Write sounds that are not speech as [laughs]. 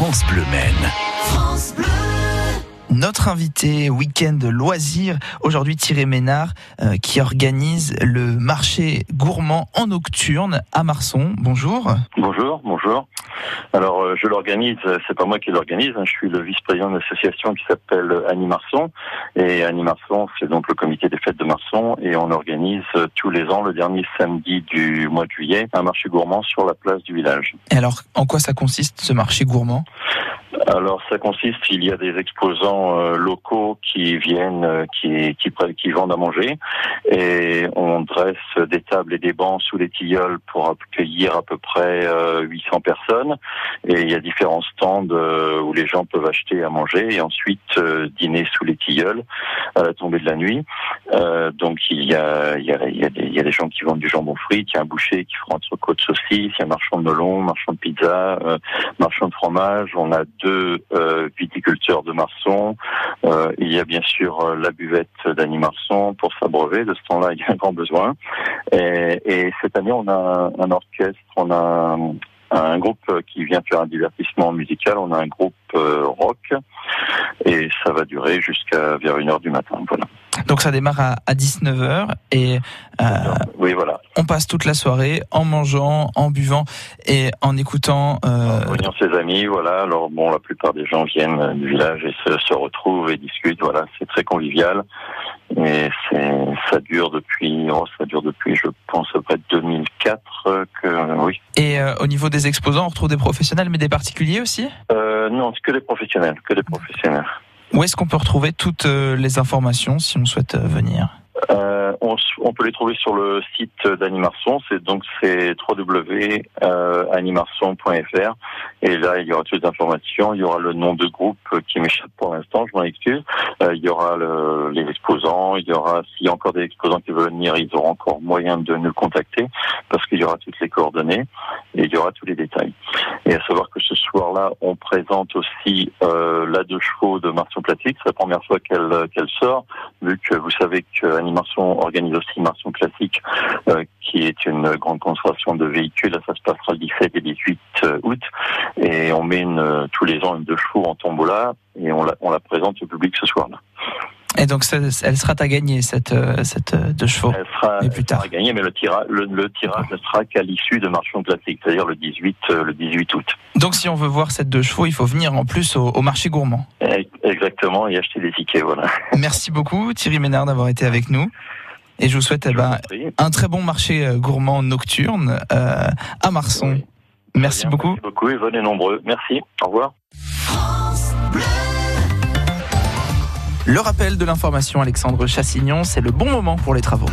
France Bleu Maine. Notre invité week-end loisirs, aujourd'hui Thierry Ménard, euh, qui organise le marché gourmand en nocturne à Marson. Bonjour. Bonjour, bonjour. Alors euh, je l'organise, c'est pas moi qui l'organise, hein, je suis le vice-président de l'association qui s'appelle Annie Marson. Et Annie Marson, c'est donc le comité des fêtes de Marson. Et on organise euh, tous les ans, le dernier samedi du mois de juillet, un marché gourmand sur la place du village. Et alors, en quoi ça consiste ce marché gourmand? Alors ça consiste, il y a des exposants euh, locaux qui viennent, euh, qui, qui, qui vendent à manger, et on dresse des tables et des bancs sous les tilleuls pour accueillir à peu près 800 euh, et il y a différents stands où les gens peuvent acheter à manger et ensuite dîner sous les tilleuls à la tombée de la nuit. donc il y a, il y, a, des, gens qui vendent du jambon frit, il y a un boucher qui fera entre côtes saucisses, il y a un marchand de melon, marchand de pizza, marchand de fromage, on a deux euh, viticulteurs de Marson. Euh, il y a bien sûr euh, la buvette d'Annie Marson pour s'abreuver. De ce temps-là, il y a un grand besoin. Et, cette année, on a un, orchestre, on a un, groupe qui vient faire un divertissement musical. On a un groupe rock et ça va durer jusqu'à vers une heure du matin. Voilà. Donc ça démarre à, 19h et euh, oui, voilà. on passe toute la soirée en mangeant, en buvant et en écoutant. Euh... En voyant ses amis, voilà. Alors bon, la plupart des gens viennent du village et se, retrouvent et discutent. Voilà, c'est très convivial. Et ça dure depuis, oh, ça dure depuis, je pense, à près de 2004 que, oui. Et euh, au niveau des exposants, on retrouve des professionnels, mais des particuliers aussi? Euh, Non, c'est que des professionnels, que des professionnels. Où est-ce qu'on peut retrouver toutes euh, les informations si on souhaite euh, venir? Euh, on, on, peut les trouver sur le site d'Animarson, c'est donc c'est www.animarson.fr et là il y aura toutes les informations, il y aura le nom de groupe qui m'échappe pour l'instant, je m'en excuse. Euh, il y aura le, les exposants, il y aura s'il y a encore des exposants qui veulent venir, ils auront encore moyen de nous contacter parce qu'il y aura toutes les coordonnées et il y aura tous les détails. Et à savoir que ce soir-là, on présente aussi euh, la deux chevaux de Marson Classique. C'est la première fois qu'elle qu'elle sort, vu que vous savez que Marson organise aussi Marson Classique, euh, qui est une grande concentration de véhicules. Ça se passera le 17 et 18 août. Et on met une, tous les ans une deux chevaux en tombola et on la, on la présente au public ce soir-là. Et donc, elle sera à gagner, cette, euh, cette euh, deux chevaux. Elle sera, plus tard. à gagner, mais le, tirage, le, tirage ne sera qu'à l'issue de Marchand Classique, c'est-à-dire le 18, euh, le 18 août. Donc, si on veut voir cette deux chevaux, il faut venir en plus au, marché gourmand. Exactement, et acheter des tickets, voilà. [laughs] Merci beaucoup, Thierry Ménard, d'avoir été avec nous. Et je vous souhaite eh ben, un très bon marché gourmand nocturne à Marson. Merci beaucoup. Merci beaucoup et venez nombreux. Merci. Au revoir. Le rappel de l'information, Alexandre Chassignon, c'est le bon moment pour les travaux.